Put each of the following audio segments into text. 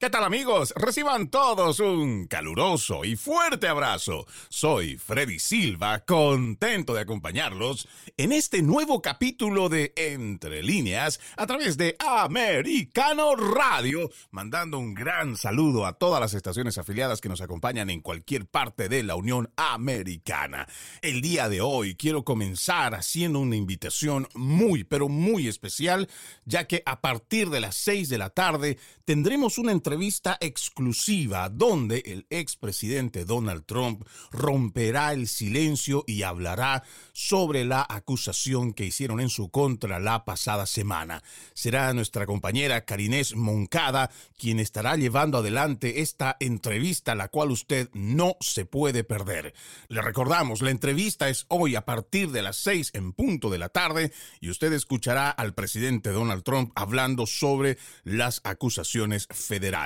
¿Qué tal amigos? Reciban todos un caluroso y fuerte abrazo. Soy Freddy Silva, contento de acompañarlos en este nuevo capítulo de Entre líneas a través de Americano Radio, mandando un gran saludo a todas las estaciones afiliadas que nos acompañan en cualquier parte de la Unión Americana. El día de hoy quiero comenzar haciendo una invitación muy, pero muy especial, ya que a partir de las 6 de la tarde tendremos una entrevista entrevista exclusiva donde el expresidente Donald Trump romperá el silencio y hablará sobre la acusación que hicieron en su contra la pasada semana. Será nuestra compañera Karinés Moncada quien estará llevando adelante esta entrevista, la cual usted no se puede perder. Le recordamos, la entrevista es hoy a partir de las seis en punto de la tarde y usted escuchará al presidente Donald Trump hablando sobre las acusaciones federales.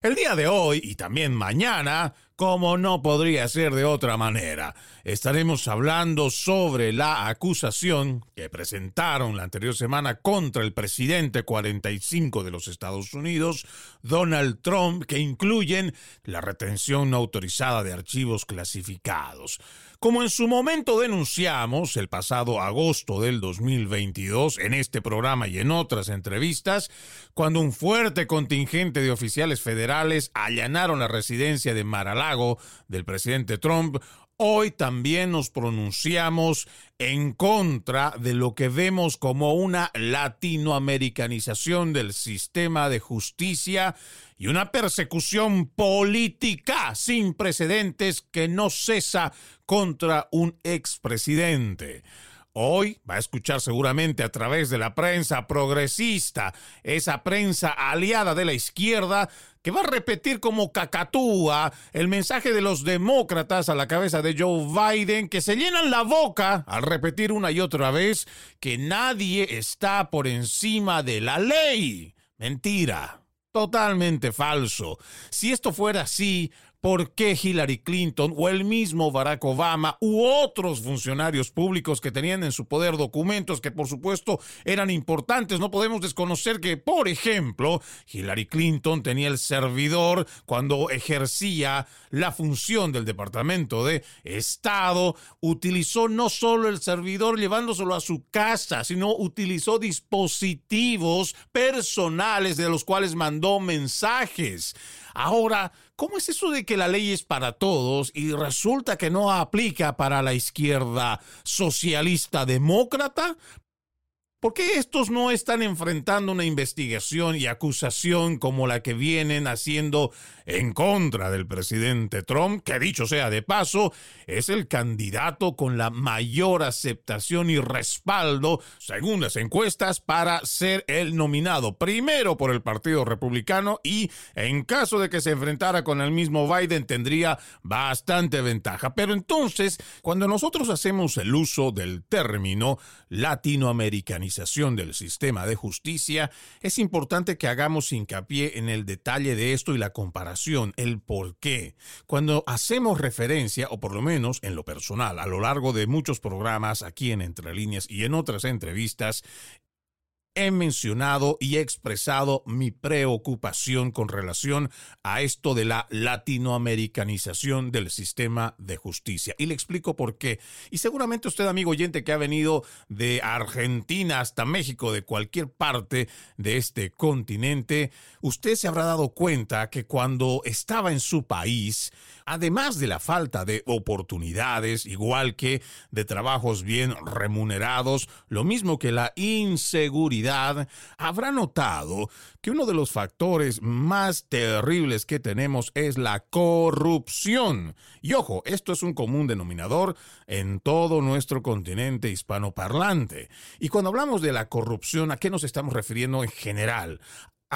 El día de hoy y también mañana como no podría ser de otra manera. Estaremos hablando sobre la acusación que presentaron la anterior semana contra el presidente 45 de los Estados Unidos, Donald Trump, que incluyen la retención no autorizada de archivos clasificados. Como en su momento denunciamos el pasado agosto del 2022 en este programa y en otras entrevistas, cuando un fuerte contingente de oficiales federales allanaron la residencia de Maralá del presidente Trump, hoy también nos pronunciamos en contra de lo que vemos como una latinoamericanización del sistema de justicia y una persecución política sin precedentes que no cesa contra un expresidente. Hoy va a escuchar seguramente a través de la prensa progresista, esa prensa aliada de la izquierda, que va a repetir como cacatúa el mensaje de los demócratas a la cabeza de Joe Biden, que se llenan la boca al repetir una y otra vez que nadie está por encima de la ley. Mentira. Totalmente falso. Si esto fuera así, por qué Hillary Clinton o el mismo Barack Obama u otros funcionarios públicos que tenían en su poder documentos que por supuesto eran importantes. No podemos desconocer que, por ejemplo, Hillary Clinton tenía el servidor cuando ejercía la función del Departamento de Estado, utilizó no solo el servidor llevándoselo a su casa, sino utilizó dispositivos personales de los cuales mandó mensajes. Ahora, ¿cómo es eso de que la ley es para todos y resulta que no aplica para la izquierda socialista demócrata? ¿Por qué estos no están enfrentando una investigación y acusación como la que vienen haciendo en contra del presidente Trump, que dicho sea de paso, es el candidato con la mayor aceptación y respaldo, según las encuestas, para ser el nominado primero por el Partido Republicano y en caso de que se enfrentara con el mismo Biden tendría bastante ventaja. Pero entonces, cuando nosotros hacemos el uso del término del sistema de justicia, es importante que hagamos hincapié en el detalle de esto y la comparación, el por qué. Cuando hacemos referencia, o por lo menos en lo personal, a lo largo de muchos programas aquí en Entre Líneas y en otras entrevistas, he mencionado y he expresado mi preocupación con relación a esto de la latinoamericanización del sistema de justicia. Y le explico por qué. Y seguramente usted, amigo oyente, que ha venido de Argentina hasta México, de cualquier parte de este continente, usted se habrá dado cuenta que cuando estaba en su país, además de la falta de oportunidades, igual que de trabajos bien remunerados, lo mismo que la inseguridad, habrá notado que uno de los factores más terribles que tenemos es la corrupción. Y ojo, esto es un común denominador en todo nuestro continente hispanoparlante. Y cuando hablamos de la corrupción, ¿a qué nos estamos refiriendo en general?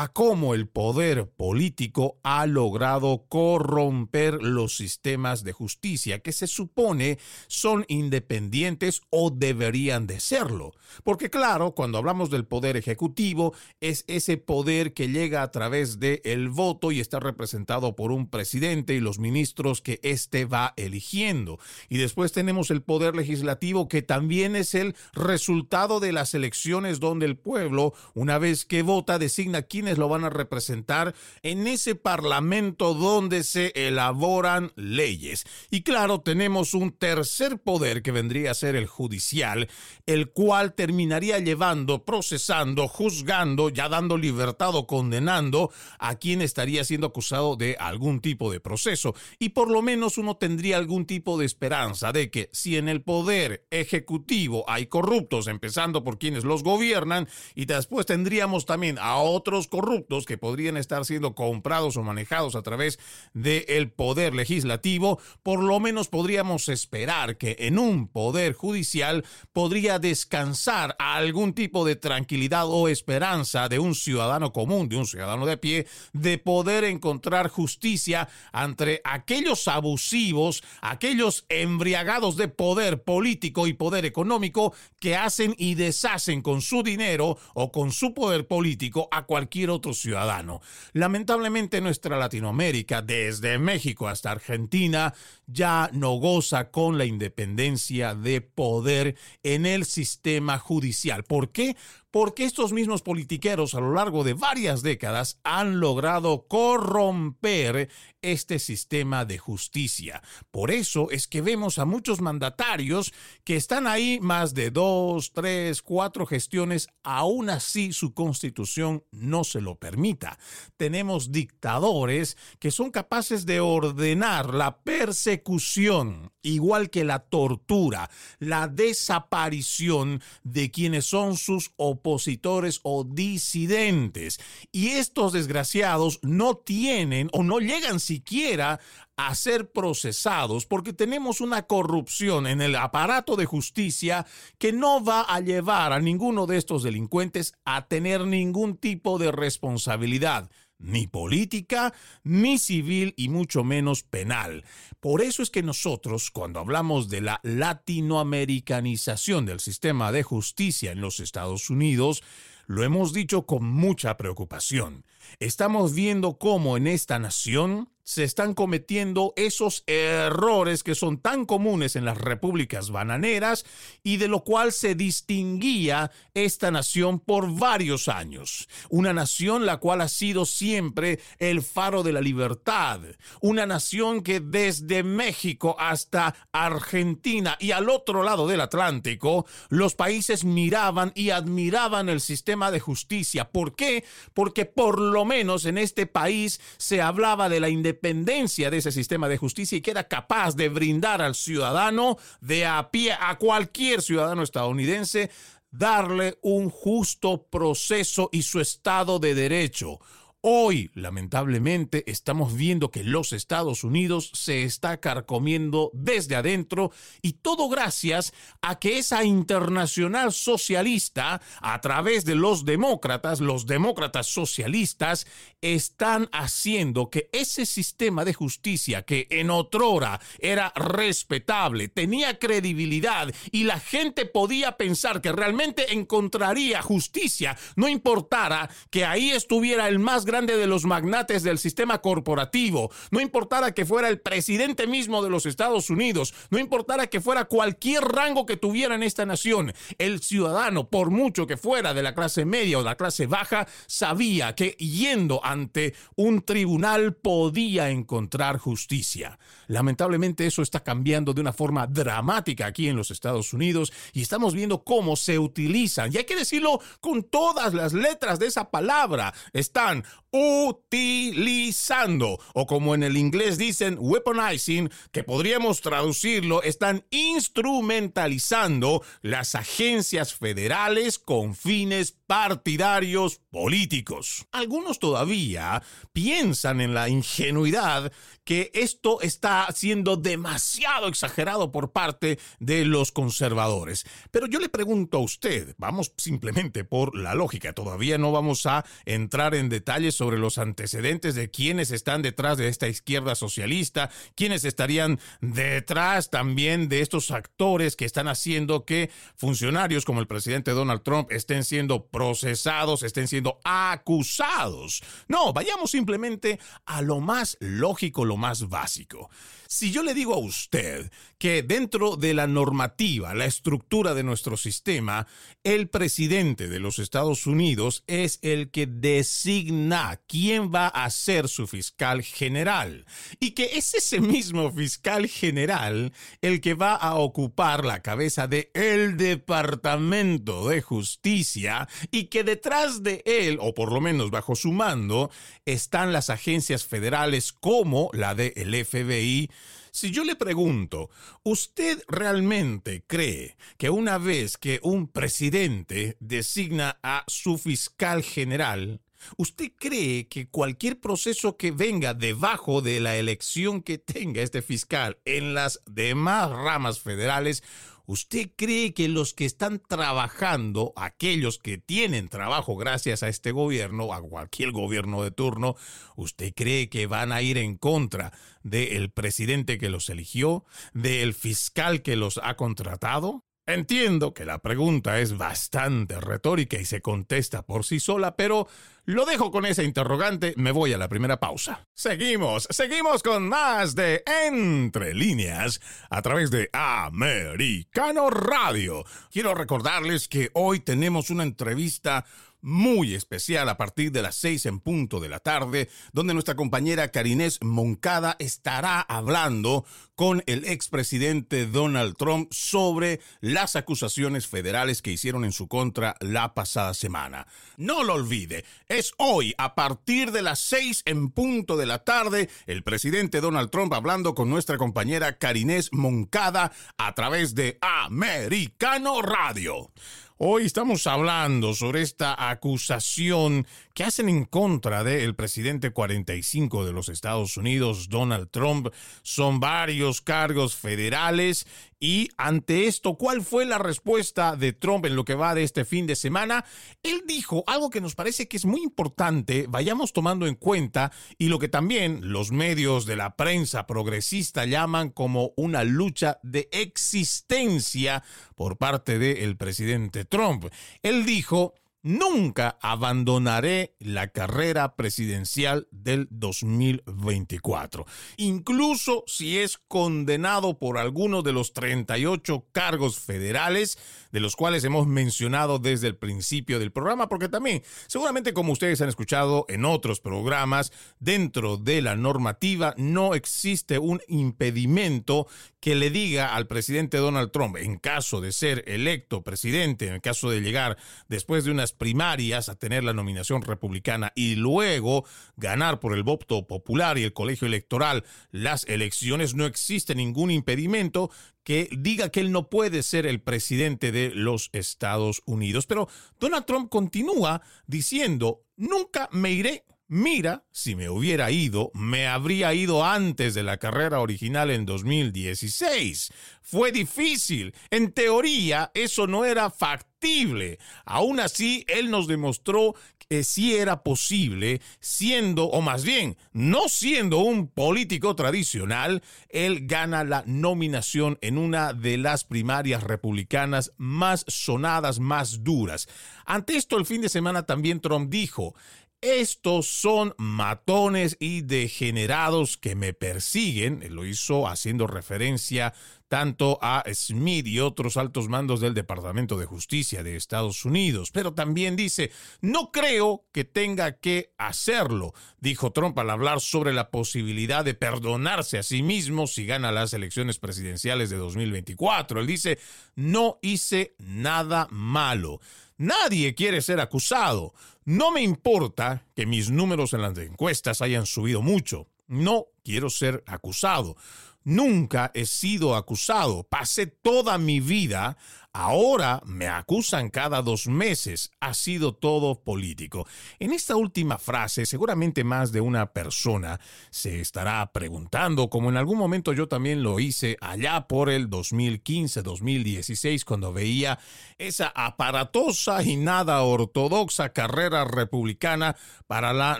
A cómo el poder político ha logrado corromper los sistemas de justicia que se supone son independientes o deberían de serlo. Porque claro, cuando hablamos del poder ejecutivo, es ese poder que llega a través del el voto y está representado por un presidente y los ministros que éste va eligiendo. Y después tenemos el poder legislativo que también es el resultado de las elecciones donde el pueblo, una vez que vota, designa quién lo van a representar en ese parlamento donde se elaboran leyes. Y claro, tenemos un tercer poder que vendría a ser el judicial, el cual terminaría llevando, procesando, juzgando, ya dando libertad o condenando a quien estaría siendo acusado de algún tipo de proceso. Y por lo menos uno tendría algún tipo de esperanza de que si en el poder ejecutivo hay corruptos, empezando por quienes los gobiernan, y después tendríamos también a otros corruptos que podrían estar siendo comprados o manejados a través del poder legislativo, por lo menos podríamos esperar que en un poder judicial podría descansar algún tipo de tranquilidad o esperanza de un ciudadano común, de un ciudadano de pie, de poder encontrar justicia entre aquellos abusivos, aquellos embriagados de poder político y poder económico que hacen y deshacen con su dinero o con su poder político a cualquier otro ciudadano. Lamentablemente nuestra Latinoamérica, desde México hasta Argentina, ya no goza con la independencia de poder en el sistema judicial. ¿Por qué? Porque estos mismos politiqueros a lo largo de varias décadas han logrado corromper este sistema de justicia. Por eso es que vemos a muchos mandatarios que están ahí más de dos, tres, cuatro gestiones, aún así su constitución no se lo permita. Tenemos dictadores que son capaces de ordenar la persecución, igual que la tortura, la desaparición de quienes son sus oponentes opositores o disidentes. Y estos desgraciados no tienen o no llegan siquiera a ser procesados porque tenemos una corrupción en el aparato de justicia que no va a llevar a ninguno de estos delincuentes a tener ningún tipo de responsabilidad ni política, ni civil y mucho menos penal. Por eso es que nosotros, cuando hablamos de la latinoamericanización del sistema de justicia en los Estados Unidos, lo hemos dicho con mucha preocupación. Estamos viendo cómo en esta nación se están cometiendo esos errores que son tan comunes en las repúblicas bananeras y de lo cual se distinguía esta nación por varios años. Una nación la cual ha sido siempre el faro de la libertad. Una nación que desde México hasta Argentina y al otro lado del Atlántico, los países miraban y admiraban el sistema de justicia. ¿Por qué? Porque por lo menos en este país se hablaba de la independencia independencia de ese sistema de justicia y que era capaz de brindar al ciudadano de a pie, a cualquier ciudadano estadounidense, darle un justo proceso y su estado de derecho. Hoy, lamentablemente, estamos viendo que los Estados Unidos se está carcomiendo desde adentro y todo gracias a que esa internacional socialista, a través de los demócratas, los demócratas socialistas, están haciendo que ese sistema de justicia que en otrora era respetable, tenía credibilidad y la gente podía pensar que realmente encontraría justicia, no importara que ahí estuviera el más grande de los magnates del sistema corporativo, no importara que fuera el presidente mismo de los Estados Unidos, no importara que fuera cualquier rango que tuviera en esta nación, el ciudadano, por mucho que fuera de la clase media o la clase baja, sabía que yendo ante un tribunal podía encontrar justicia. Lamentablemente eso está cambiando de una forma dramática aquí en los Estados Unidos y estamos viendo cómo se utilizan, y hay que decirlo con todas las letras de esa palabra, están utilizando, o como en el inglés dicen, weaponizing, que podríamos traducirlo, están instrumentalizando las agencias federales con fines partidarios políticos. Algunos todavía piensan en la ingenuidad que esto está siendo demasiado exagerado por parte de los conservadores. Pero yo le pregunto a usted, vamos simplemente por la lógica, todavía no vamos a entrar en detalles sobre los antecedentes de quienes están detrás de esta izquierda socialista, quienes estarían detrás también de estos actores que están haciendo que funcionarios como el presidente Donald Trump estén siendo procesados, estén siendo acusados. No, vayamos simplemente a lo más lógico, lo más básico. Si yo le digo a usted que dentro de la normativa, la estructura de nuestro sistema, el presidente de los Estados Unidos es el que designa quién va a ser su fiscal general y que es ese mismo fiscal general el que va a ocupar la cabeza de el Departamento de Justicia y que detrás de él, o por lo menos bajo su mando, están las agencias federales como la del FBI, si yo le pregunto, ¿usted realmente cree que una vez que un presidente designa a su fiscal general, ¿Usted cree que cualquier proceso que venga debajo de la elección que tenga este fiscal en las demás ramas federales ¿Usted cree que los que están trabajando, aquellos que tienen trabajo gracias a este gobierno, a cualquier gobierno de turno, ¿usted cree que van a ir en contra del presidente que los eligió, del fiscal que los ha contratado? Entiendo que la pregunta es bastante retórica y se contesta por sí sola, pero lo dejo con esa interrogante, me voy a la primera pausa. Seguimos, seguimos con más de Entre líneas a través de Americano Radio. Quiero recordarles que hoy tenemos una entrevista muy especial a partir de las seis en punto de la tarde, donde nuestra compañera Karinés Moncada estará hablando con el expresidente Donald Trump sobre las acusaciones federales que hicieron en su contra la pasada semana. No lo olvide, es hoy a partir de las seis en punto de la tarde, el presidente Donald Trump hablando con nuestra compañera Karinés Moncada a través de Americano Radio. Hoy estamos hablando sobre esta acusación que hacen en contra del presidente 45 de los Estados Unidos, Donald Trump. Son varios cargos federales y ante esto, ¿cuál fue la respuesta de Trump en lo que va de este fin de semana? Él dijo algo que nos parece que es muy importante, vayamos tomando en cuenta y lo que también los medios de la prensa progresista llaman como una lucha de existencia por parte del presidente Trump. Él dijo, Nunca abandonaré la carrera presidencial del 2024, incluso si es condenado por alguno de los 38 cargos federales de los cuales hemos mencionado desde el principio del programa, porque también, seguramente como ustedes han escuchado en otros programas, dentro de la normativa no existe un impedimento que le diga al presidente Donald Trump, en caso de ser electo presidente, en caso de llegar después de una primarias a tener la nominación republicana y luego ganar por el voto popular y el colegio electoral las elecciones, no existe ningún impedimento que diga que él no puede ser el presidente de los Estados Unidos. Pero Donald Trump continúa diciendo, nunca me iré Mira, si me hubiera ido, me habría ido antes de la carrera original en 2016. Fue difícil. En teoría, eso no era factible. Aún así, él nos demostró que sí era posible, siendo, o más bien, no siendo un político tradicional, él gana la nominación en una de las primarias republicanas más sonadas, más duras. Ante esto, el fin de semana también Trump dijo, estos son matones y degenerados que me persiguen. Lo hizo haciendo referencia tanto a Smith y otros altos mandos del Departamento de Justicia de Estados Unidos. Pero también dice, no creo que tenga que hacerlo, dijo Trump al hablar sobre la posibilidad de perdonarse a sí mismo si gana las elecciones presidenciales de 2024. Él dice, no hice nada malo. Nadie quiere ser acusado. No me importa que mis números en las encuestas hayan subido mucho. No quiero ser acusado. Nunca he sido acusado. Pasé toda mi vida Ahora me acusan cada dos meses. Ha sido todo político. En esta última frase, seguramente más de una persona se estará preguntando, como en algún momento yo también lo hice allá por el 2015-2016, cuando veía esa aparatosa y nada ortodoxa carrera republicana para la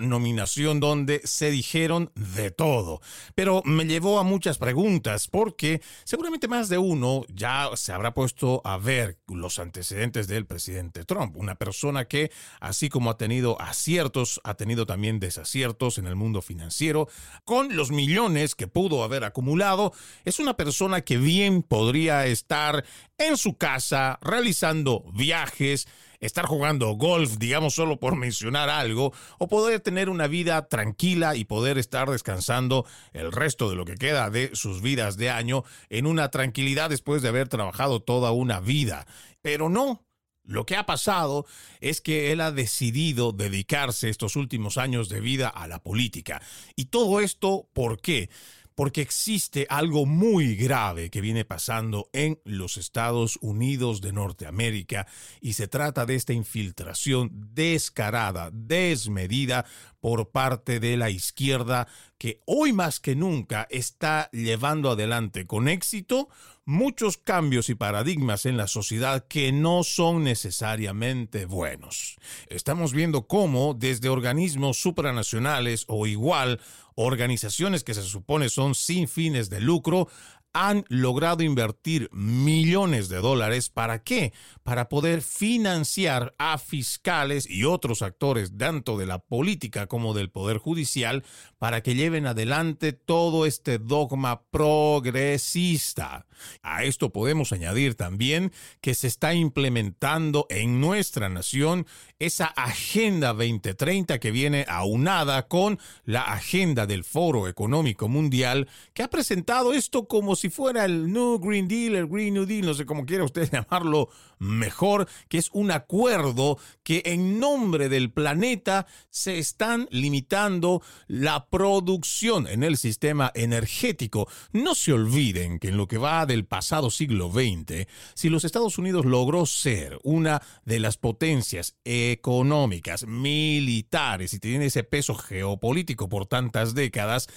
nominación donde se dijeron de todo. Pero me llevó a muchas preguntas porque seguramente más de uno ya se habrá puesto a ver ver los antecedentes del presidente Trump, una persona que, así como ha tenido aciertos, ha tenido también desaciertos en el mundo financiero, con los millones que pudo haber acumulado, es una persona que bien podría estar en su casa realizando viajes, estar jugando golf, digamos solo por mencionar algo, o poder tener una vida tranquila y poder estar descansando el resto de lo que queda de sus vidas de año en una tranquilidad después de haber trabajado toda una vida. Pero no, lo que ha pasado es que él ha decidido dedicarse estos últimos años de vida a la política. Y todo esto, ¿por qué? Porque existe algo muy grave que viene pasando en los Estados Unidos de Norteamérica y se trata de esta infiltración descarada, desmedida por parte de la izquierda que hoy más que nunca está llevando adelante con éxito muchos cambios y paradigmas en la sociedad que no son necesariamente buenos. Estamos viendo cómo desde organismos supranacionales o igual organizaciones que se supone son sin fines de lucro han logrado invertir millones de dólares. ¿Para qué? Para poder financiar a fiscales y otros actores, tanto de la política como del Poder Judicial, para que lleven adelante todo este dogma progresista. A esto podemos añadir también que se está implementando en nuestra nación esa Agenda 2030 que viene aunada con la agenda del Foro Económico Mundial, que ha presentado esto como si fuera el New Green Deal, el Green New Deal, no sé cómo quiera usted llamarlo mejor, que es un acuerdo que en nombre del planeta se están limitando la producción en el sistema energético. No se olviden que en lo que va del pasado siglo XX, si los Estados Unidos logró ser una de las potencias económicas, militares y tiene ese peso geopolítico por tantas décadas,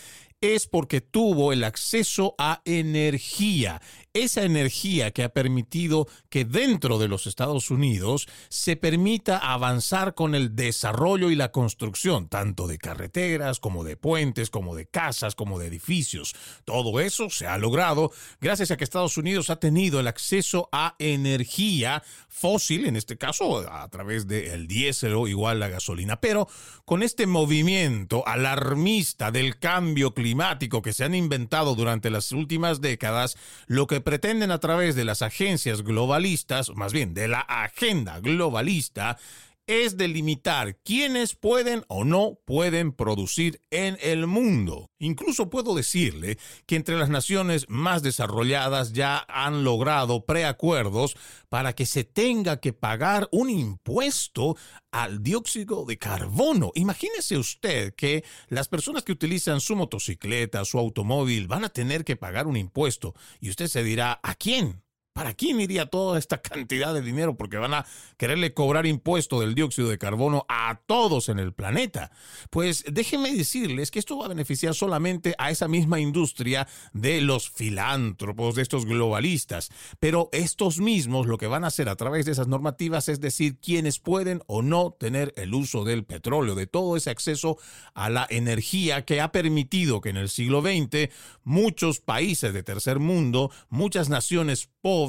es porque tuvo el acceso a energía esa energía que ha permitido que dentro de los Estados Unidos se permita avanzar con el desarrollo y la construcción, tanto de carreteras como de puentes, como de casas, como de edificios. Todo eso se ha logrado gracias a que Estados Unidos ha tenido el acceso a energía fósil, en este caso a través del diésel o igual la gasolina. Pero con este movimiento alarmista del cambio climático que se han inventado durante las últimas décadas, lo que pretenden a través de las agencias globalistas, más bien de la agenda globalista, es delimitar quiénes pueden o no pueden producir en el mundo. Incluso puedo decirle que entre las naciones más desarrolladas ya han logrado preacuerdos para que se tenga que pagar un impuesto al dióxido de carbono. Imagínese usted que las personas que utilizan su motocicleta, su automóvil, van a tener que pagar un impuesto y usted se dirá, ¿a quién? ¿Para quién iría toda esta cantidad de dinero? Porque van a quererle cobrar impuesto del dióxido de carbono a todos en el planeta. Pues déjenme decirles que esto va a beneficiar solamente a esa misma industria de los filántropos, de estos globalistas. Pero estos mismos lo que van a hacer a través de esas normativas es decir quienes pueden o no tener el uso del petróleo, de todo ese acceso a la energía que ha permitido que en el siglo XX muchos países de tercer mundo, muchas naciones pobres,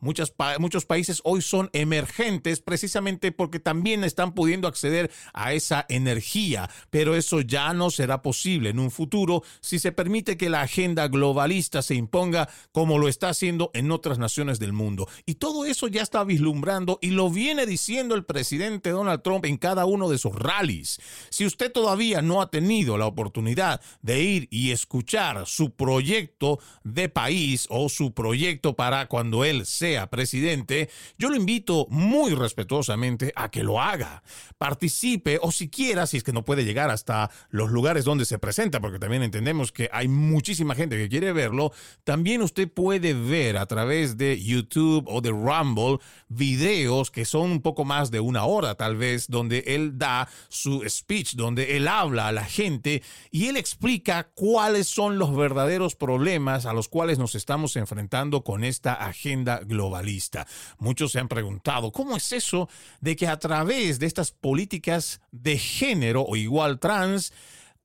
muchos países hoy son emergentes precisamente porque también están pudiendo acceder a esa energía, pero eso ya no será posible en un futuro si se permite que la agenda globalista se imponga como lo está haciendo en otras naciones del mundo. Y todo eso ya está vislumbrando y lo viene diciendo el presidente Donald Trump en cada uno de sus rallies. Si usted todavía no ha tenido la oportunidad de ir y escuchar su proyecto de país o su proyecto para cuando él sea presidente, yo lo invito muy respetuosamente a que lo haga. Participe o siquiera, si es que no puede llegar hasta los lugares donde se presenta, porque también entendemos que hay muchísima gente que quiere verlo, también usted puede ver a través de YouTube o de Rumble videos que son un poco más de una hora tal vez, donde él da su speech, donde él habla a la gente y él explica cuáles son los verdaderos problemas a los cuales nos estamos enfrentando con esta agenda agenda globalista. Muchos se han preguntado, ¿cómo es eso de que a través de estas políticas de género o igual trans,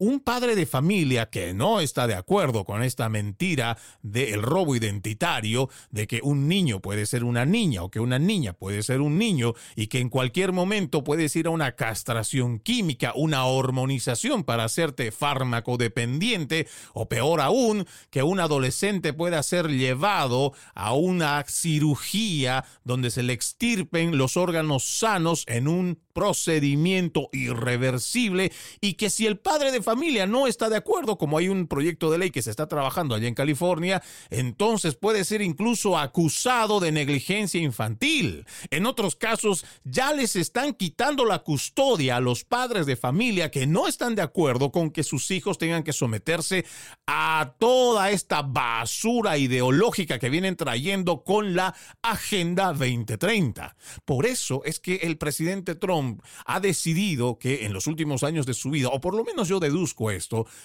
un padre de familia que no está de acuerdo con esta mentira del robo identitario, de que un niño puede ser una niña o que una niña puede ser un niño y que en cualquier momento puedes ir a una castración química, una hormonización para hacerte fármaco dependiente o peor aún, que un adolescente pueda ser llevado a una cirugía donde se le extirpen los órganos sanos en un procedimiento irreversible y que si el padre de familia no está de acuerdo, como hay un proyecto de ley que se está trabajando allá en California, entonces puede ser incluso acusado de negligencia infantil. En otros casos, ya les están quitando la custodia a los padres de familia que no están de acuerdo con que sus hijos tengan que someterse a toda esta basura ideológica que vienen trayendo con la Agenda 2030. Por eso es que el presidente Trump ha decidido que en los últimos años de su vida, o por lo menos yo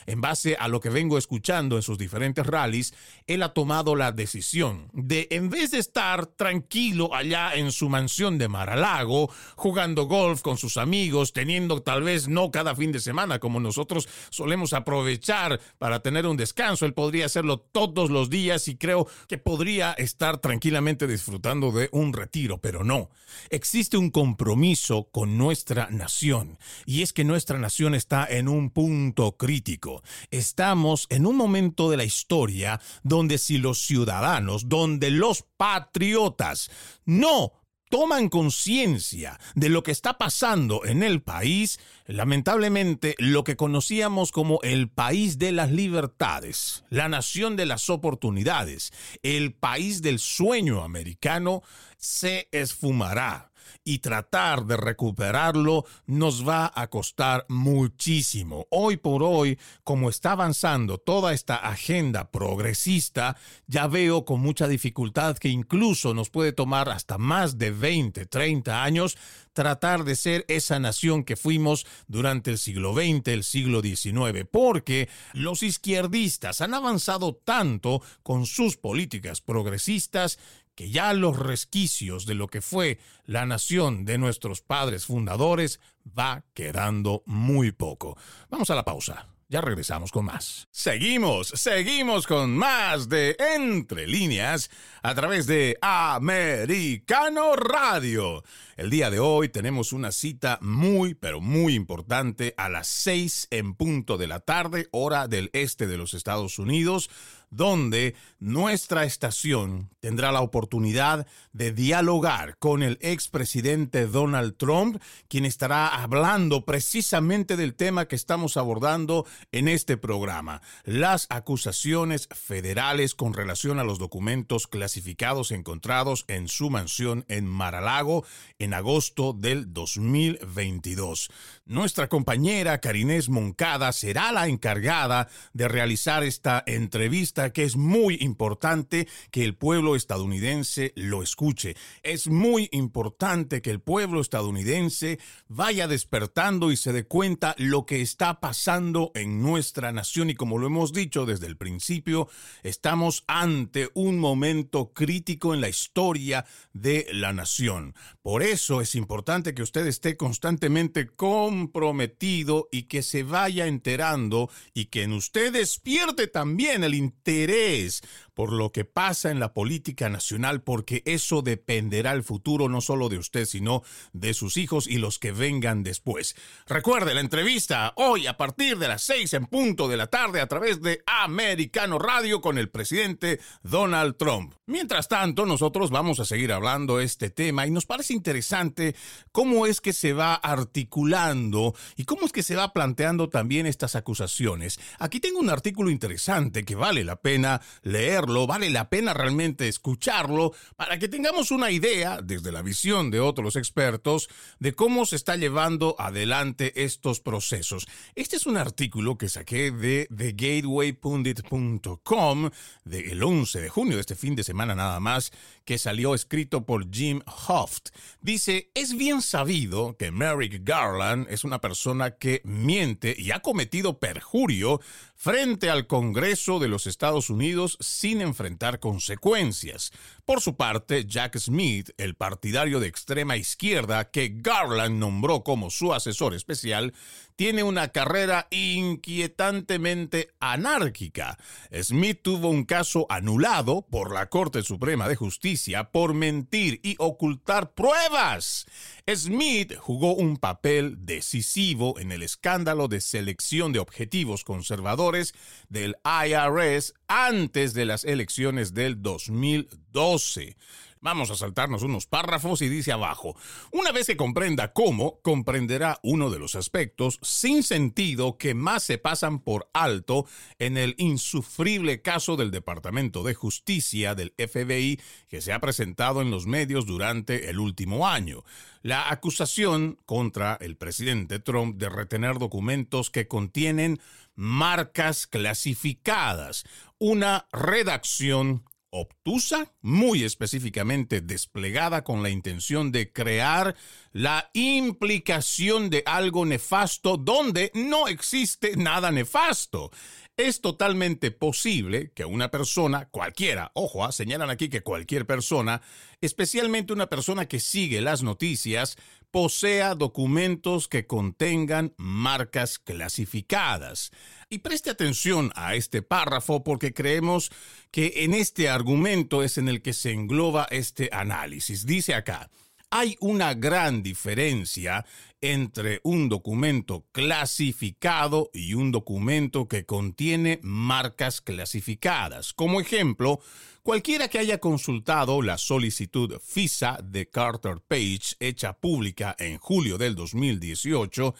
en base a lo que vengo escuchando en sus diferentes rallies, él ha tomado la decisión de, en vez de estar tranquilo allá en su mansión de Mar-a-Lago, jugando golf con sus amigos, teniendo tal vez no cada fin de semana como nosotros solemos aprovechar para tener un descanso, él podría hacerlo todos los días y creo que podría estar tranquilamente disfrutando de un retiro, pero no. Existe un compromiso con nuestra nación. Y es que nuestra nación está en un punto crítico. Estamos en un momento de la historia donde si los ciudadanos, donde los patriotas no toman conciencia de lo que está pasando en el país, lamentablemente lo que conocíamos como el país de las libertades, la nación de las oportunidades, el país del sueño americano, se esfumará y tratar de recuperarlo nos va a costar muchísimo. Hoy por hoy, como está avanzando toda esta agenda progresista, ya veo con mucha dificultad que incluso nos puede tomar hasta más de 20, 30 años tratar de ser esa nación que fuimos durante el siglo XX, el siglo XIX, porque los izquierdistas han avanzado tanto con sus políticas progresistas que ya los resquicios de lo que fue la nación de nuestros padres fundadores va quedando muy poco. Vamos a la pausa. Ya regresamos con más. Seguimos, seguimos con más de Entre líneas a través de Americano Radio. El día de hoy tenemos una cita muy, pero muy importante a las seis en punto de la tarde, hora del este de los Estados Unidos donde nuestra estación tendrá la oportunidad de dialogar con el expresidente Donald Trump, quien estará hablando precisamente del tema que estamos abordando en este programa, las acusaciones federales con relación a los documentos clasificados encontrados en su mansión en Maralago en agosto del 2022. Nuestra compañera Karinés Moncada será la encargada de realizar esta entrevista que es muy importante que el pueblo estadounidense lo escuche. Es muy importante que el pueblo estadounidense vaya despertando y se dé cuenta lo que está pasando en nuestra nación y como lo hemos dicho desde el principio, estamos ante un momento crítico en la historia de la nación. Por eso es importante que usted esté constantemente comprometido y que se vaya enterando y que en usted despierte también el interés it is. Por lo que pasa en la política nacional, porque eso dependerá el futuro no solo de usted, sino de sus hijos y los que vengan después. Recuerde la entrevista hoy a partir de las seis en punto de la tarde a través de Americano Radio con el presidente Donald Trump. Mientras tanto, nosotros vamos a seguir hablando este tema y nos parece interesante cómo es que se va articulando y cómo es que se va planteando también estas acusaciones. Aquí tengo un artículo interesante que vale la pena leer vale la pena realmente escucharlo para que tengamos una idea, desde la visión de otros expertos, de cómo se está llevando adelante estos procesos. Este es un artículo que saqué de thegatewaypundit.com del 11 de junio de este fin de semana nada más, que salió escrito por Jim Hoft. Dice, es bien sabido que Merrick Garland es una persona que miente y ha cometido perjurio frente al Congreso de los Estados Unidos sin enfrentar consecuencias. Por su parte, Jack Smith, el partidario de extrema izquierda que Garland nombró como su asesor especial, tiene una carrera inquietantemente anárquica. Smith tuvo un caso anulado por la Corte Suprema de Justicia por mentir y ocultar pruebas. Smith jugó un papel decisivo en el escándalo de selección de objetivos conservadores del IRS antes de las elecciones del 2012. Vamos a saltarnos unos párrafos y dice abajo, una vez que comprenda cómo, comprenderá uno de los aspectos sin sentido que más se pasan por alto en el insufrible caso del Departamento de Justicia del FBI que se ha presentado en los medios durante el último año. La acusación contra el presidente Trump de retener documentos que contienen marcas clasificadas, una redacción obtusa, muy específicamente desplegada con la intención de crear la implicación de algo nefasto donde no existe nada nefasto. Es totalmente posible que una persona, cualquiera, ojo, ah, señalan aquí que cualquier persona, especialmente una persona que sigue las noticias, posea documentos que contengan marcas clasificadas. Y preste atención a este párrafo porque creemos que en este argumento es en el que se engloba este análisis. Dice acá, hay una gran diferencia entre un documento clasificado y un documento que contiene marcas clasificadas. Como ejemplo, cualquiera que haya consultado la solicitud FISA de Carter Page hecha pública en julio del 2018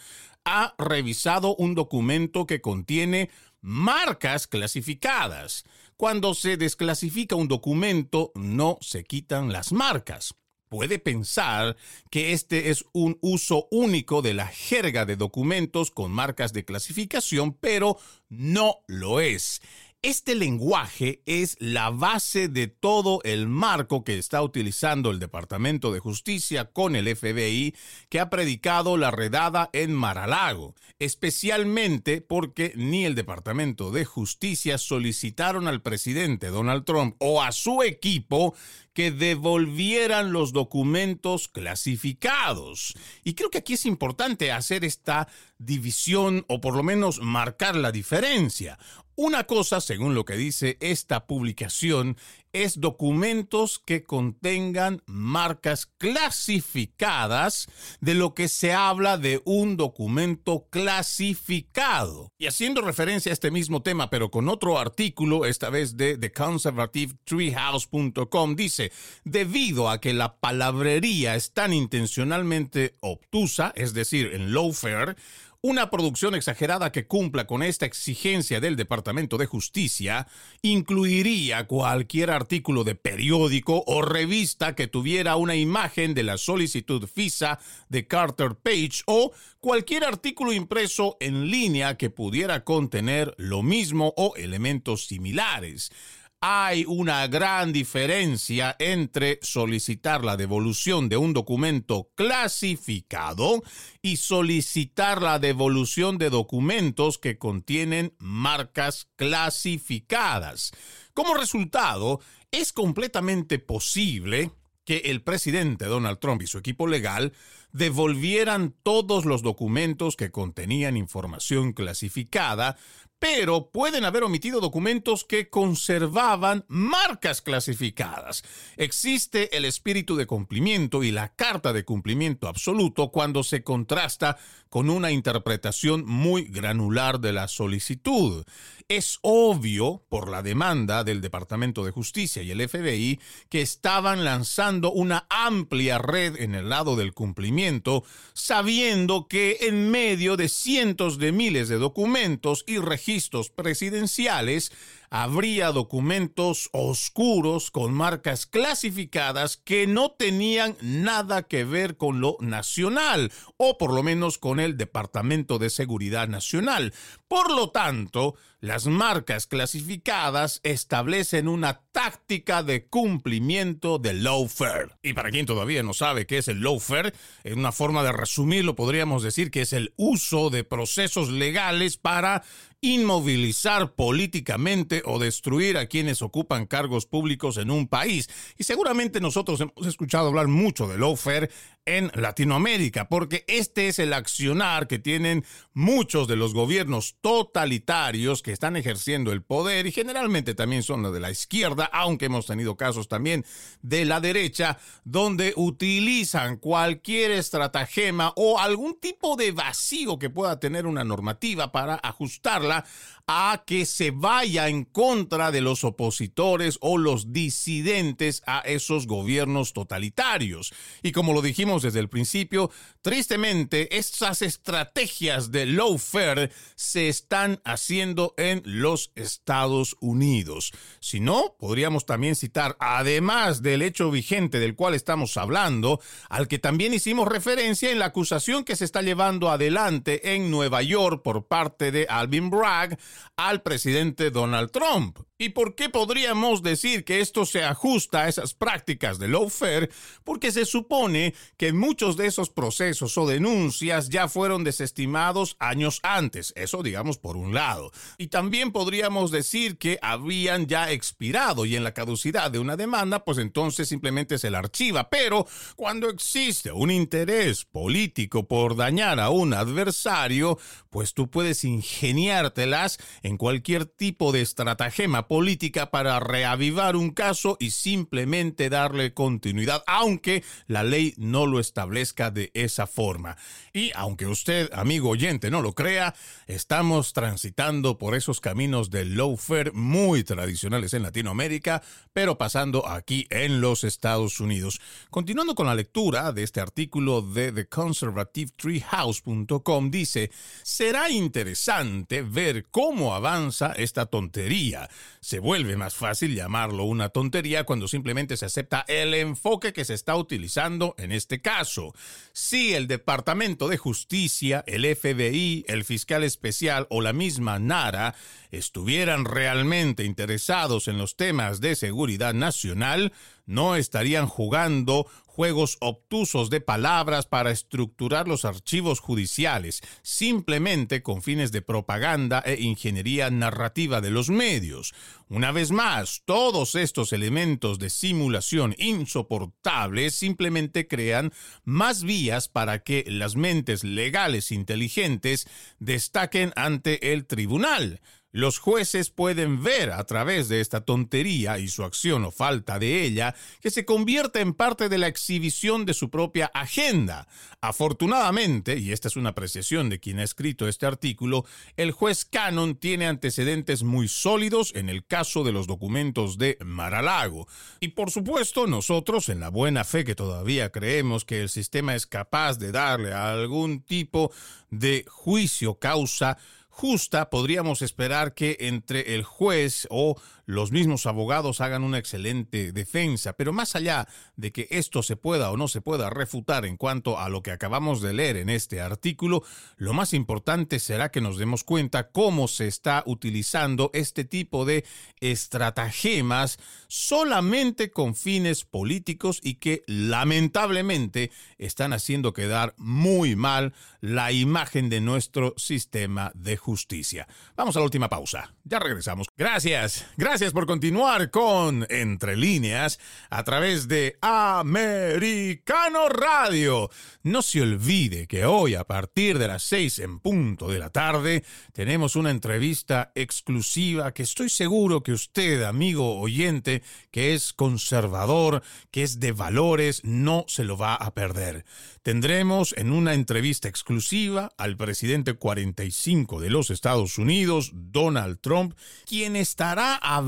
ha revisado un documento que contiene marcas clasificadas. Cuando se desclasifica un documento, no se quitan las marcas. Puede pensar que este es un uso único de la jerga de documentos con marcas de clasificación, pero no lo es. Este lenguaje es la base de todo el marco que está utilizando el Departamento de Justicia con el FBI que ha predicado la redada en Maralago, especialmente porque ni el Departamento de Justicia solicitaron al presidente Donald Trump o a su equipo que devolvieran los documentos clasificados. Y creo que aquí es importante hacer esta división o por lo menos marcar la diferencia. Una cosa, según lo que dice esta publicación, es documentos que contengan marcas clasificadas de lo que se habla de un documento clasificado. Y haciendo referencia a este mismo tema, pero con otro artículo, esta vez de TheConservativeTreehouse.com, dice, debido a que la palabrería es tan intencionalmente obtusa, es decir, en lawfare, una producción exagerada que cumpla con esta exigencia del Departamento de Justicia incluiría cualquier artículo de periódico o revista que tuviera una imagen de la solicitud FISA de Carter Page o cualquier artículo impreso en línea que pudiera contener lo mismo o elementos similares hay una gran diferencia entre solicitar la devolución de un documento clasificado y solicitar la devolución de documentos que contienen marcas clasificadas. Como resultado, es completamente posible que el presidente Donald Trump y su equipo legal devolvieran todos los documentos que contenían información clasificada pero pueden haber omitido documentos que conservaban marcas clasificadas. Existe el espíritu de cumplimiento y la carta de cumplimiento absoluto cuando se contrasta con una interpretación muy granular de la solicitud. Es obvio, por la demanda del Departamento de Justicia y el FBI, que estaban lanzando una amplia red en el lado del cumplimiento, sabiendo que en medio de cientos de miles de documentos y registros presidenciales, habría documentos oscuros con marcas clasificadas que no tenían nada que ver con lo nacional o por lo menos con el Departamento de Seguridad Nacional. Por lo tanto, las marcas clasificadas establecen una táctica de cumplimiento de lawfare. Y para quien todavía no sabe qué es el lawfare, en una forma de resumirlo podríamos decir que es el uso de procesos legales para inmovilizar políticamente o destruir a quienes ocupan cargos públicos en un país. Y seguramente nosotros hemos escuchado hablar mucho de lawfare en Latinoamérica, porque este es el accionar que tienen muchos de los gobiernos totalitarios que están ejerciendo el poder y generalmente también son los de la izquierda, aunque hemos tenido casos también de la derecha, donde utilizan cualquier estratagema o algún tipo de vacío que pueda tener una normativa para ajustarla a que se vaya en contra de los opositores o los disidentes a esos gobiernos totalitarios. Y como lo dijimos desde el principio, tristemente estas estrategias de lawfare se están haciendo en los Estados Unidos. Si no, podríamos también citar, además del hecho vigente del cual estamos hablando, al que también hicimos referencia en la acusación que se está llevando adelante en Nueva York por parte de Alvin Bragg, al presidente Donald Trump. ¿Y por qué podríamos decir que esto se ajusta a esas prácticas de lawfare? Porque se supone que muchos de esos procesos o denuncias ya fueron desestimados años antes, eso digamos por un lado. Y también podríamos decir que habían ya expirado y en la caducidad de una demanda, pues entonces simplemente se la archiva. Pero cuando existe un interés político por dañar a un adversario, pues tú puedes ingeniártelas en cualquier tipo de estratagema política para reavivar un caso y simplemente darle continuidad, aunque la ley no lo establezca de esa forma. Y aunque usted, amigo oyente, no lo crea, estamos transitando por esos caminos del lawfare muy tradicionales en Latinoamérica, pero pasando aquí en los Estados Unidos. Continuando con la lectura de este artículo de TheConservativeTreehouse.com, dice, será interesante ver cómo avanza esta tontería. Se vuelve más fácil llamarlo una tontería cuando simplemente se acepta el enfoque que se está utilizando en este caso. Si el Departamento de Justicia, el FBI, el fiscal especial o la misma NARA estuvieran realmente interesados en los temas de seguridad nacional, no estarían jugando juegos obtusos de palabras para estructurar los archivos judiciales, simplemente con fines de propaganda e ingeniería narrativa de los medios. Una vez más, todos estos elementos de simulación insoportables simplemente crean más vías para que las mentes legales inteligentes destaquen ante el tribunal. Los jueces pueden ver a través de esta tontería y su acción o falta de ella que se convierte en parte de la exhibición de su propia agenda. Afortunadamente, y esta es una apreciación de quien ha escrito este artículo, el juez Cannon tiene antecedentes muy sólidos en el caso de los documentos de Maralago. Y por supuesto, nosotros, en la buena fe que todavía creemos que el sistema es capaz de darle algún tipo de juicio causa, justa, podríamos esperar que entre el juez o los mismos abogados hagan una excelente defensa, pero más allá de que esto se pueda o no se pueda refutar en cuanto a lo que acabamos de leer en este artículo, lo más importante será que nos demos cuenta cómo se está utilizando este tipo de estratagemas solamente con fines políticos y que lamentablemente están haciendo quedar muy mal la imagen de nuestro sistema de justicia. Vamos a la última pausa. Ya regresamos. Gracias. Gracias Gracias por continuar con Entre líneas a través de Americano Radio. No se olvide que hoy a partir de las seis en punto de la tarde tenemos una entrevista exclusiva que estoy seguro que usted, amigo oyente, que es conservador, que es de valores, no se lo va a perder. Tendremos en una entrevista exclusiva al presidente 45 de los Estados Unidos, Donald Trump, quien estará hablando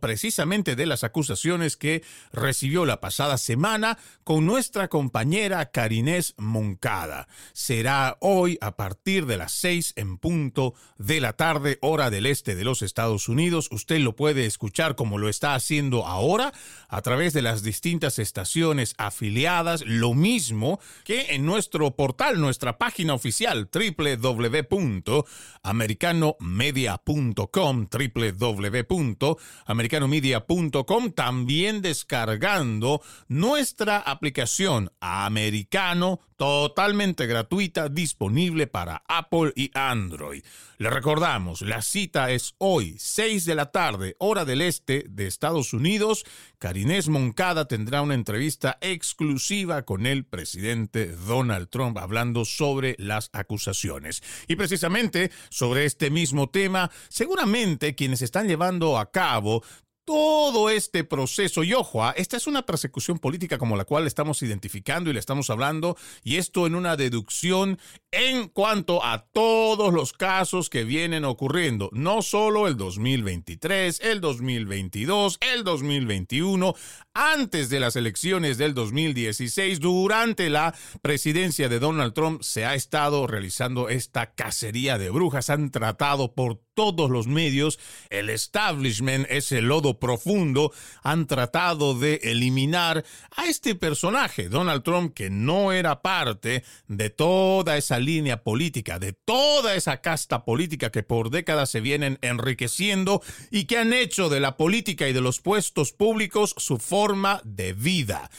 precisamente de las acusaciones que recibió la pasada semana con nuestra compañera Carinés Moncada. Será hoy a partir de las seis en punto de la tarde, hora del este de los Estados Unidos. Usted lo puede escuchar como lo está haciendo ahora a través de las distintas estaciones afiliadas, lo mismo que en nuestro portal, nuestra página oficial www.americanomedia.com, www.americanomedia.com, también descargando nuestra aplicación Americano totalmente gratuita disponible para Apple y Android. Le recordamos, la cita es hoy, 6 de la tarde, hora del este de Estados Unidos. Carinés Moncada tendrá una entrevista exclusiva con el presidente Donald Trump hablando sobre las acusaciones. Y precisamente sobre este mismo tema, seguramente quienes están llevando a cabo todo este proceso. Y ojo, ¿ah? esta es una persecución política como la cual estamos identificando y le estamos hablando, y esto en una deducción en cuanto a todos los casos que vienen ocurriendo, no solo el 2023, el 2022, el 2021, antes de las elecciones del 2016, durante la presidencia de Donald Trump, se ha estado realizando esta cacería de brujas. Han tratado por todos los medios, el establishment, ese lodo profundo, han tratado de eliminar a este personaje, Donald Trump, que no era parte de toda esa línea política, de toda esa casta política que por décadas se vienen enriqueciendo y que han hecho de la política y de los puestos públicos su forma de vida.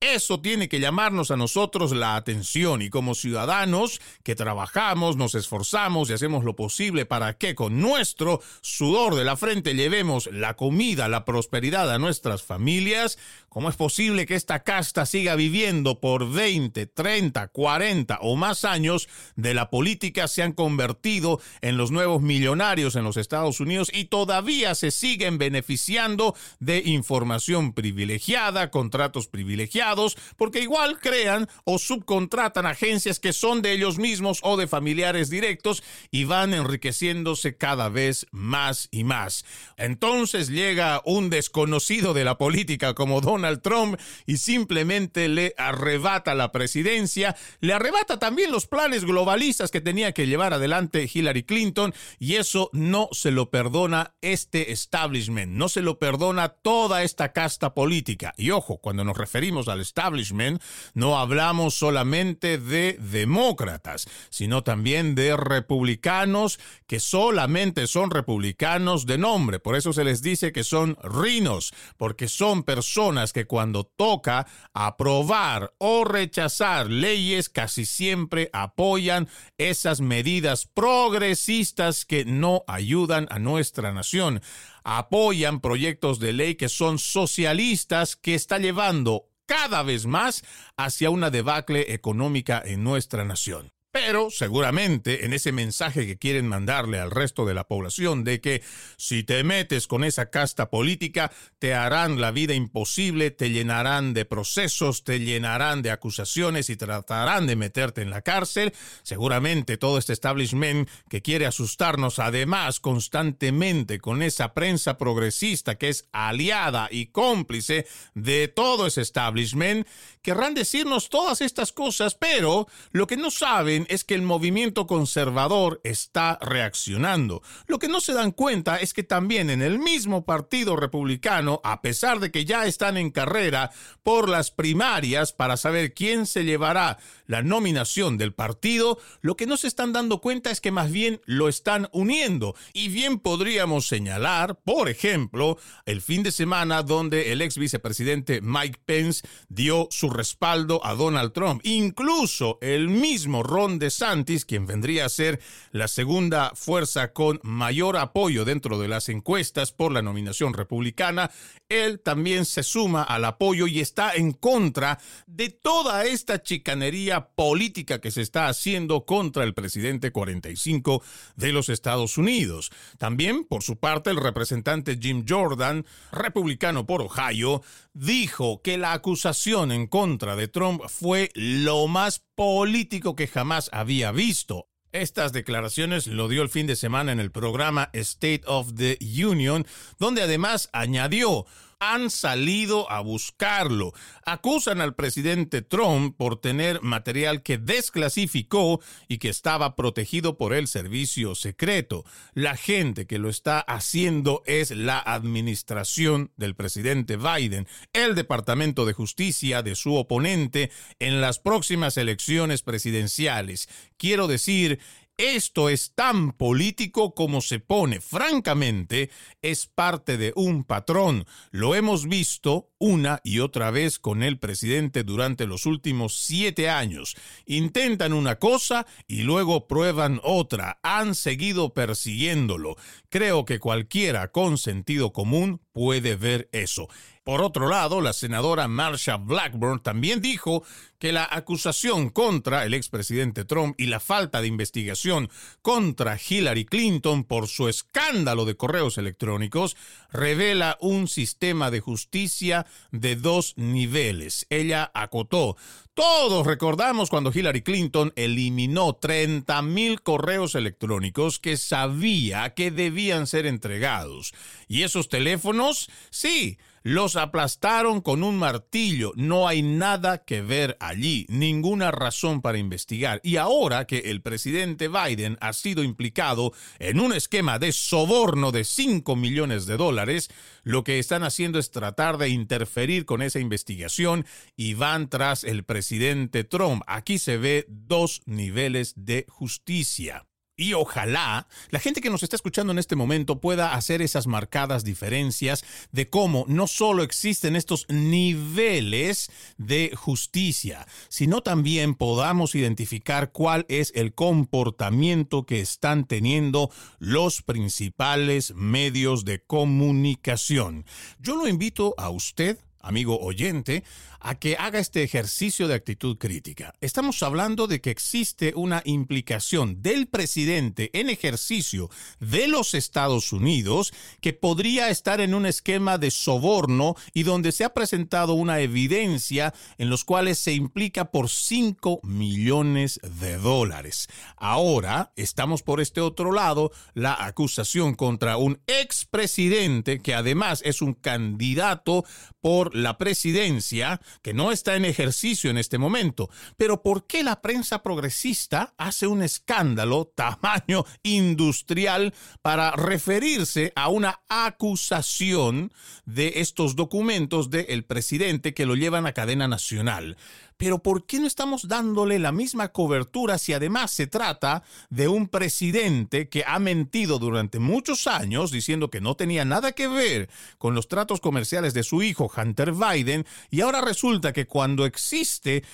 Eso tiene que llamarnos a nosotros la atención y como ciudadanos que trabajamos, nos esforzamos y hacemos lo posible para que con nuestro sudor de la frente llevemos la comida, la prosperidad a nuestras familias, ¿cómo es posible que esta casta siga viviendo por 20, 30, 40 o más años de la política se han convertido en los nuevos millonarios en los Estados Unidos y todavía se siguen beneficiando de información privilegiada, contratos privilegiados? porque igual crean o subcontratan agencias que son de ellos mismos o de familiares directos y van enriqueciéndose cada vez más y más. Entonces llega un desconocido de la política como Donald Trump y simplemente le arrebata la presidencia, le arrebata también los planes globalistas que tenía que llevar adelante Hillary Clinton y eso no se lo perdona este establishment, no se lo perdona toda esta casta política. Y ojo, cuando nos referimos al establishment, no hablamos solamente de demócratas, sino también de republicanos que solamente son republicanos de nombre. Por eso se les dice que son rinos, porque son personas que cuando toca aprobar o rechazar leyes, casi siempre apoyan esas medidas progresistas que no ayudan a nuestra nación apoyan proyectos de ley que son socialistas que está llevando cada vez más hacia una debacle económica en nuestra nación. Pero seguramente en ese mensaje que quieren mandarle al resto de la población de que si te metes con esa casta política te harán la vida imposible, te llenarán de procesos, te llenarán de acusaciones y tratarán de meterte en la cárcel, seguramente todo este establishment que quiere asustarnos además constantemente con esa prensa progresista que es aliada y cómplice de todo ese establishment, querrán decirnos todas estas cosas, pero lo que no saben es que el movimiento conservador está reaccionando. Lo que no se dan cuenta es que también en el mismo partido republicano, a pesar de que ya están en carrera por las primarias para saber quién se llevará la nominación del partido, lo que no se están dando cuenta es que más bien lo están uniendo. Y bien podríamos señalar, por ejemplo, el fin de semana donde el ex vicepresidente Mike Pence dio su respaldo a Donald Trump. Incluso el mismo Ron DeSantis, quien vendría a ser la segunda fuerza con mayor apoyo dentro de las encuestas por la nominación republicana, él también se suma al apoyo y está en contra de toda esta chicanería política que se está haciendo contra el presidente 45 de los Estados Unidos. También, por su parte, el representante Jim Jordan, republicano por Ohio, dijo que la acusación en contra de Trump fue lo más político que jamás había visto. Estas declaraciones lo dio el fin de semana en el programa State of the Union, donde además añadió han salido a buscarlo. Acusan al presidente Trump por tener material que desclasificó y que estaba protegido por el servicio secreto. La gente que lo está haciendo es la administración del presidente Biden, el Departamento de Justicia de su oponente en las próximas elecciones presidenciales. Quiero decir, esto es tan político como se pone. Francamente, es parte de un patrón. Lo hemos visto una y otra vez con el presidente durante los últimos siete años. Intentan una cosa y luego prueban otra. Han seguido persiguiéndolo. Creo que cualquiera con sentido común puede ver eso. Por otro lado, la senadora Marsha Blackburn también dijo que la acusación contra el expresidente Trump y la falta de investigación contra Hillary Clinton por su escándalo de correos electrónicos revela un sistema de justicia de dos niveles. Ella acotó, todos recordamos cuando Hillary Clinton eliminó 30 mil correos electrónicos que sabía que debían ser entregados. Y esos teléfonos, sí, los aplastaron con un martillo. No hay nada que ver allí, ninguna razón para investigar. Y ahora que el presidente Biden ha sido implicado en un esquema de soborno de 5 millones de dólares, lo que están haciendo es tratar de interferir con esa investigación y van tras el presidente Trump. Aquí se ve dos niveles de justicia. Y ojalá la gente que nos está escuchando en este momento pueda hacer esas marcadas diferencias de cómo no solo existen estos niveles de justicia, sino también podamos identificar cuál es el comportamiento que están teniendo los principales medios de comunicación. Yo lo invito a usted amigo oyente, a que haga este ejercicio de actitud crítica. Estamos hablando de que existe una implicación del presidente en ejercicio de los Estados Unidos que podría estar en un esquema de soborno y donde se ha presentado una evidencia en los cuales se implica por 5 millones de dólares. Ahora estamos por este otro lado, la acusación contra un expresidente que además es un candidato por la presidencia que no está en ejercicio en este momento. Pero ¿por qué la prensa progresista hace un escándalo tamaño industrial para referirse a una acusación de estos documentos del presidente que lo llevan a cadena nacional? Pero ¿por qué no estamos dándole la misma cobertura si además se trata de un presidente que ha mentido durante muchos años diciendo que no tenía nada que ver con los tratos comerciales de su hijo Hunter Biden y ahora resulta que cuando existe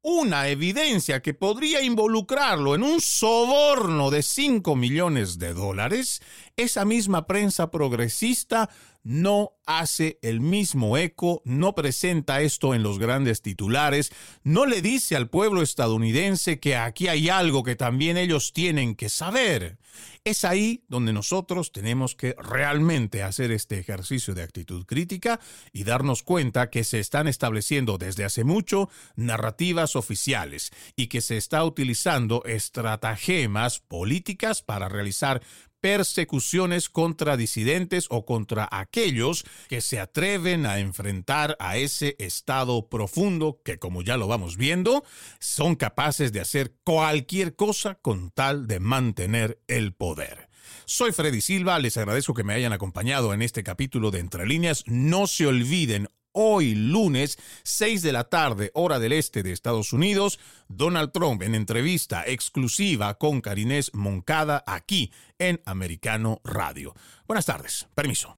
una evidencia que podría involucrarlo en un soborno de 5 millones de dólares, esa misma prensa progresista no hace el mismo eco, no presenta esto en los grandes titulares, no le dice al pueblo estadounidense que aquí hay algo que también ellos tienen que saber. Es ahí donde nosotros tenemos que realmente hacer este ejercicio de actitud crítica y darnos cuenta que se están estableciendo desde hace mucho narrativas oficiales y que se está utilizando estratagemas políticas para realizar persecuciones contra disidentes o contra aquellos que se atreven a enfrentar a ese estado profundo que, como ya lo vamos viendo, son capaces de hacer cualquier cosa con tal de mantener el poder. Soy Freddy Silva, les agradezco que me hayan acompañado en este capítulo de Entre líneas. No se olviden, hoy lunes, 6 de la tarde, hora del este de Estados Unidos, Donald Trump en entrevista exclusiva con Carinés Moncada aquí en Americano Radio. Buenas tardes, permiso.